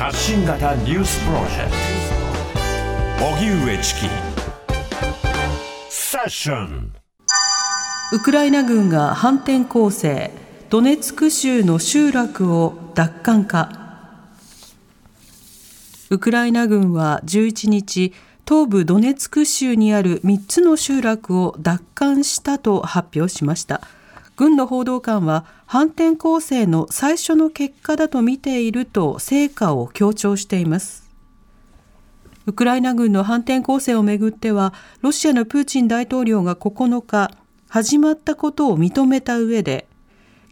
発信型ニュースプロジェクト。荻上チキ。セッション。ウクライナ軍が反転攻勢ドネツク州の集落を奪還か。ウクライナ軍は11日東部ドネツク州にある3つの集落を奪還したと発表しました。軍の報道官は反転攻勢の最初の結果だと見ていると成果を強調しています。ウクライナ軍の反転攻勢をめぐってはロシアのプーチン大統領が9日始まったことを認めた上で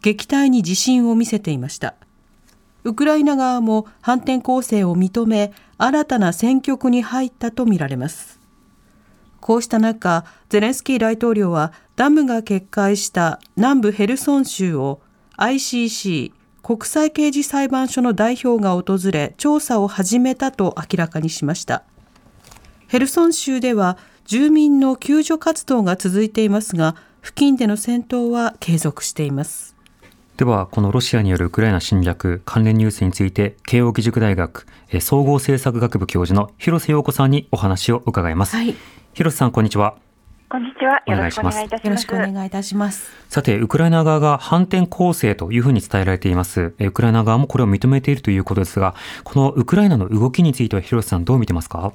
撃退に自信を見せていました。ウクライナ側も反転攻勢を認め新たな戦局に入ったとみられます。こうした中、ゼレンスキー大統領はダムが決壊した南部ヘルソン州を ICC 国際刑事裁判所の代表が訪れ調査を始めたと明らかにしました。ヘルソン州では住民の救助活動が続いていますが、付近での戦闘は継続しています。では、このロシアによるウクライナ侵略関連ニュースについて、慶應義塾大学総合政策学部教授の広瀬陽子さんにお話を伺います。はい広瀬さんこんにちはこんにちは。よろしくお願いいたします。よろしくお願いいたします。さて、ウクライナ側が反転攻勢というふうに伝えられています。ウクライナ側もこれを認めているということですが、このウクライナの動きについては広瀬さんどう見てますか？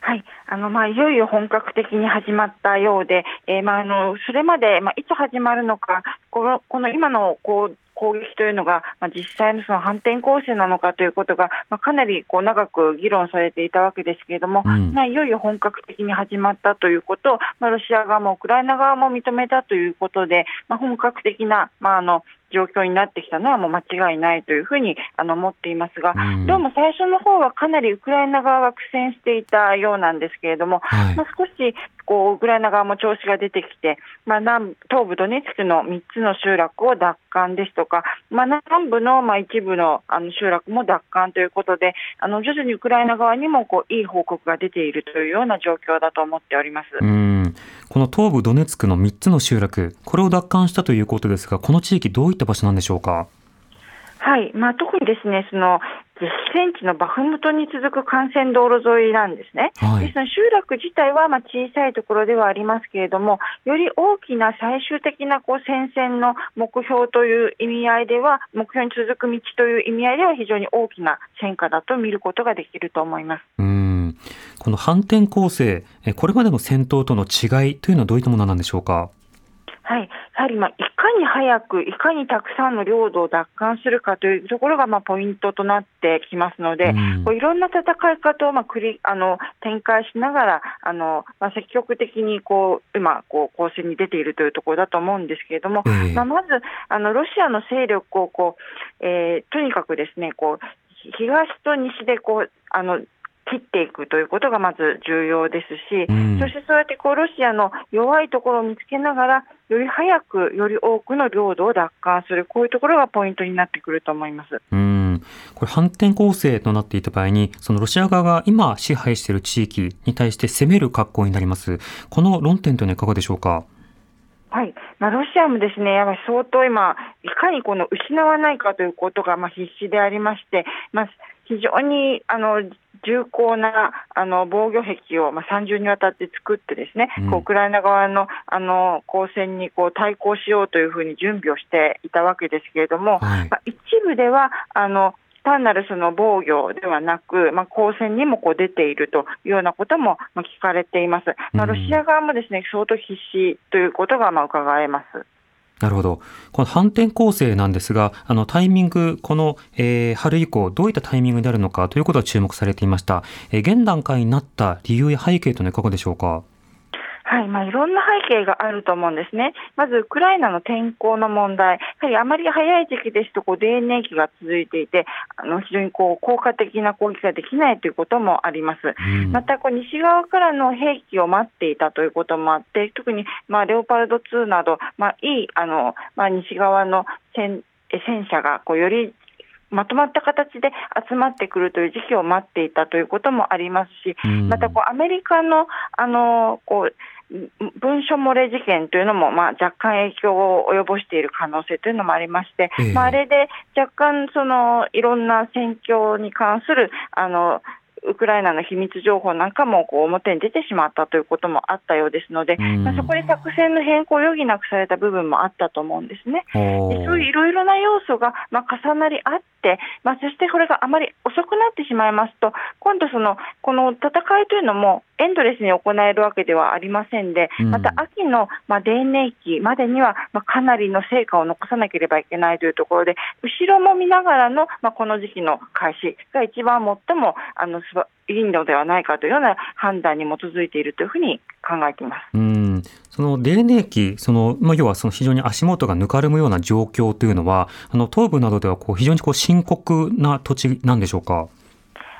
はい、あのまあいよいよ本格的に始まったようで、えー、まああのそれまでまあいつ始まるのか、このこの今のこう攻撃というのが、まあ、実際のその反転攻勢なのかということが、まあ、かなりこう長く議論されていたわけですけれども、うん、まあ、いよいよ本格的に始まったということを、まあ、ロシア側もウクライナ側も認めたということで、まあ、本格的な、まあ、あの状況になってきたのはもう間違いないというふうにあの思っていますが、うん、どうも最初の方はかなりウクライナ側が苦戦していたようなんですけれども、はい、まあ、少しこうウクライナ側も調子が出てきて、まあ、南東部ドネツクの3つの集落を奪還ですとか、まあ、南部のまあ一部のあの集落も奪還ということで、あの徐々にウクライナ側にもこういい報告が出ているというような状況だと思っております。うん。この東部ドネツクの3つの集落、これを奪還したということですが、この地域、どういった場所なんでしょうか？はい。まあ、特にですねその激戦地のバフムトに続く幹線道路沿いなんですね。はい、ですので集落自体はまあ小さいところではありますけれども、より大きな最終的なこう戦線の目標という意味合いでは、目標に続く道という意味合いでは非常に大きな戦果だと見ることができると思います。うんこの反転攻勢、これまでの戦闘との違いというのはどういったものなんでしょうか？はい、やはりまあいかに早く、いかにたくさんの領土を奪還するかというところがまあポイントとなってきますので、うん、こういろんな戦い方をまあ繰りあの展開しながら、あのまあ、積極的にこう今こう、攻勢に出ているというところだと思うんですけれども、えー、まあ、まずあのロシアの勢力をこう、えー、とにかくですねこう東と西でこうあの切っていくということがまず重要ですし、うん、そしてそうやってこうロシアの弱いところを見つけながら、より早く、より多くの領土を奪還する、こういうところがポイントになってくると思います。うんこれ、反転攻勢となっていた場合に、そのロシア側が今支配している地域に対して攻める格好になります。この論点というのはいかがでしょうか？はい、まあ、ロシアもですね、やはり相当今、いかにこの失わないかということがまあ必死でありまして、まあ、非常にあの重厚なあの防御壁を、まあ、30にわたって作ってですね、うん、こうウクライナ側のあの交戦にこう対抗しようというふうに準備をしていたわけですけれども、はい、まあ、一部ではあの単なるその防御ではなく、まあ、交戦にもこう出ているというようなことも聞かれています。まあ、ロシア側もですね、相当必死ということがまあ伺えます。なるほど。この反転攻勢なんですが、あのタイミング、この、えー、春以降、どういったタイミングになるのかということが注目されていました。えー、現段階になった理由や背景というのはいかがでしょうか？はいまあ、いろんな背景があると思うんですね。まず、ウクライナの天候の問題、やはりあまり早い時期ですとこう泥濘期が続いていて、あの非常にこう効果的な攻撃ができないということもあります。うん、またこう、西側からの兵器を待っていたということもあって、特にまあレオパルト2など、まあ、いいあの、まあ、西側の戦戦車がこうよりまとまった形で集まってくるという時期を待っていたということもありますし、またこうアメリカのあのこう文書漏れ事件というのも、まあ、若干影響を及ぼしている可能性というのもありまして、えまあ、あれで若干そのいろんな戦況に関するあのウクライナの秘密情報なんかもこう表に出てしまったということもあったようですので、まあ、そこで作戦の変更を余儀なくされた部分もあったと思うんですね。でそういういろいろな要素がまあ重なり合って、まあ、そしてこれがあまり遅くなってしまいますと、今度その、この戦いというのもエンドレスに行えるわけではありませんで、また秋のまあ泥年期までにはまあかなりの成果を残さなければいけないというところで、後ろも見ながらのまあこの時期の開始が一番最もあのいいのではないかというような判断に基づいているというふうに考えています。うんその泥年期、その、まあ、要はその非常に足元がぬかるむような状況というのは、あの東部などではこう非常にこう深刻な土地なんでしょうか？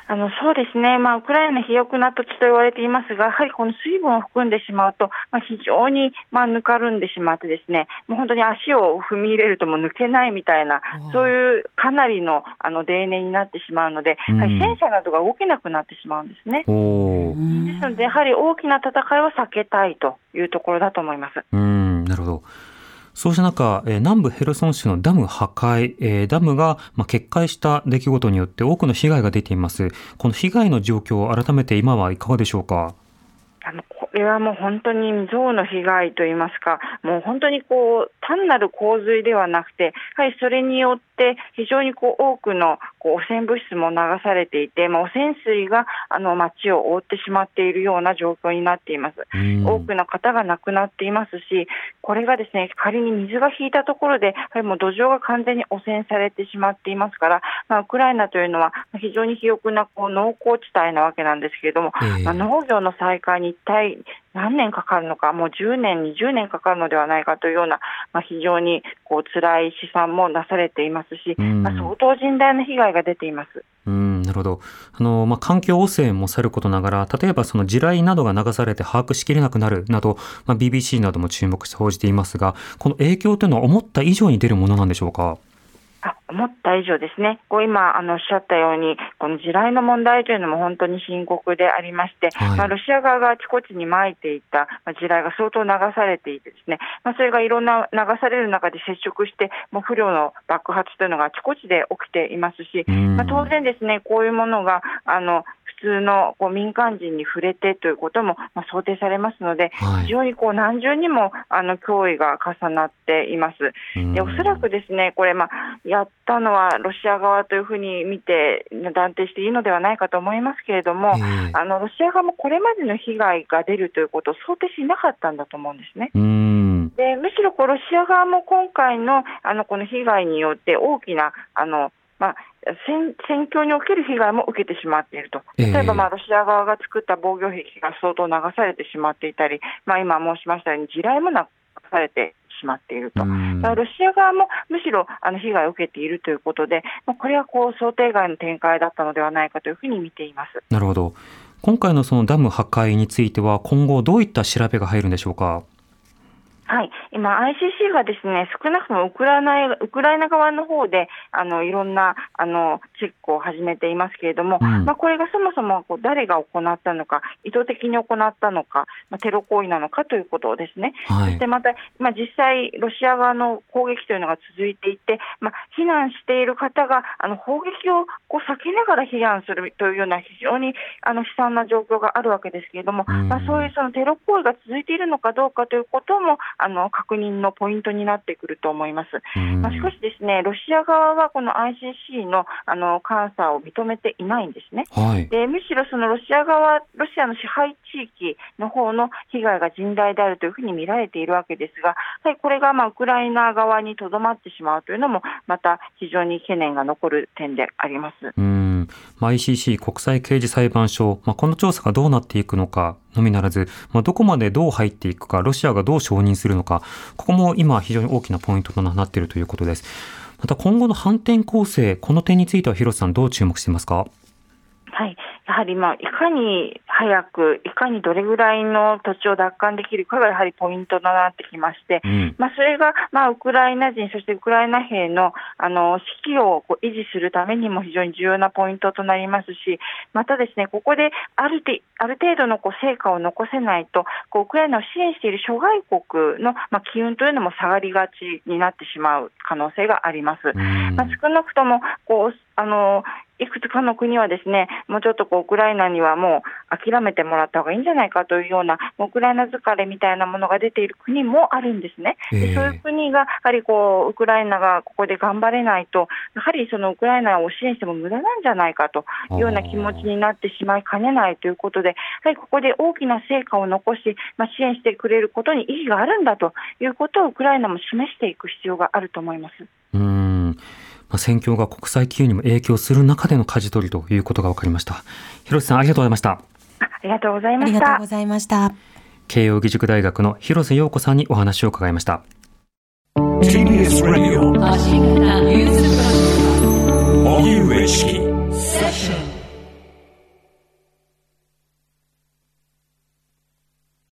あのそうですね、まあ、ウクライナ肥沃な土地と言われていますが、やはりこの水分を含んでしまうと、まあ、非常にまあぬかるんでしまって、ですねもう本当に足を踏み入れるとも抜けないみたいな、そういうかなりのあの泥年になってしまうので、うん、戦車などが動けなくなってしまうんですね。ですので、やはり大きな戦いは避けたいというところだと思います。うん。なるほどそうした中、南部ヘルソン市のダム破壊、ダムが決壊した出来事によって多くの被害が出ています。この被害の状況を改めて今はいかがでしょうか？あのこれはもう本当に未曾有の被害といいますか、もう本当にこう単なる洪水ではなくて、はい、それによってって非常にこう多くのこう汚染物質も流されていて、まあ、汚染水があの街を覆ってしまっているような状況になっています。多くの方が亡くなっていますし、これがですね仮に水が引いたところで、やはりもう土壌が完全に汚染されてしまっていますから、まあ、ウクライナというのは非常に肥沃なこう農耕地帯なわけなんですけれども、まあ、農業の再開に一体何年かかるのか、もう10年、20年かかるのではないかというような、まあ、非常にこう辛い試算もなされていますし、まあ、相当甚大な被害が出ています。うんなるほど。あの、まあ、環境汚染もさることながら、例えばその地雷などが流されて把握しきれなくなるなど、まあ、BBC なども注目して報じていますが、この影響というのは思った以上に出るものなんでしょうか？あ思った以上ですね、こう今あのおっしゃったように、この地雷の問題というのも本当に深刻でありまして、はい、まあ、ロシア側があちこちにまいていた地雷が相当流されていて、ですね、まあ、それがいろんな流される中で接触して、もう不良の爆発というのがあちこちで起きていますし、まあ、当然ですね、こういうものがあの普通のこう民間人に触れてということもまあ想定されますので、はい、非常にこう何重にもあの脅威が重なっています。でおそらくですねこれ、まあ、やったのはロシア側というふうに見て断定していいのではないかと思いますけれども、あのロシア側もこれまでの被害が出るということを想定しなかったんだと思うんですね。でむしろこうロシア側も今回のあのこの被害によって大きなあのまあ、戦戦況における被害も受けてしまっていると、例えば、まあ、ロシア側が作った防御壁が相当流されてしまっていたり、まあ、今申しましたように、地雷も流されてしまっていると、ロシア側もむしろあの被害を受けているということで、これはこう想定外の展開だったのではないかというふうに見ています。なるほど、今回のそのダム破壊については、今後、どういった調べが入るんでしょうか？はい、今、ICC がですね少なくともウクライナウクライナ側の方であのいろんなあのチェックを始めていますけれども、うん、まあ、これがそもそもこう誰が行ったのか、意図的に行ったのか、まあ、テロ行為なのかということですね、はい、そしてまた、まあ、実際、ロシア側の攻撃というのが続いていて、まあ、避難している方があの砲撃をこう避けながら避難するというような非常にあの悲惨な状況があるわけですけれども、うん、まあ、そういうそのテロ行為が続いているのかどうかということも、あの確認のポイントになってくると思います。まあ、しかしですね、ロシア側はこの ICC のあの監査を認めていないんですね。はい、でむしろそのロシア側、ロシアの支配地域の方の被害が甚大であるというふうに見られているわけですが、はい、これがまあウクライナ側にとどまってしまうというのも、また非常に懸念が残る点であります。まあ、ICC 国際刑事裁判所、まあ、この調査がどうなっていくのかのみならず、まあ、どこまでどう入っていくか、ロシアがどう承認するのか、ここも今非常に大きなポイントとなっているということです。また今後の反転攻勢、この点については広瀬さんどう注目していますか、やはりまあいかに早く、いかにどれぐらいの土地を奪還できるかがやはりポイントとなってきまして、うん、まあ、それがまあウクライナ人、そしてウクライナ兵のあの士気をこう維持するためにも非常に重要なポイントとなりますし、またですねここであるある程度のこう成果を残せないと、こうウクライナを支援している諸外国のまあ機運というのも下がりがちになってしまう可能性があります。まあ、少なくともこうあのいくつかの国はですね、もうちょっとこうウクライナにはもう諦めてもらった方がいいんじゃないかというような、ウクライナ疲れみたいなものが出ている国もあるんですね。でそういう国がやはりこうウクライナがここで頑張れないと、やはりそのウクライナを支援しても無駄なんじゃないかというような気持ちになってしまいかねないということで、やはりここで大きな成果を残し、まあ、支援してくれることに意義があるんだということをウクライナも示していく必要があると思います。うんまあ、戦況が国際機運にも影響する中での舵取りということが分かりました。広瀬さんありがとうございました。ありがとうございました。ありがとうございました。慶應義塾大学の広瀬陽子さんにお話を伺いました。TBS ラジオ荻上チキ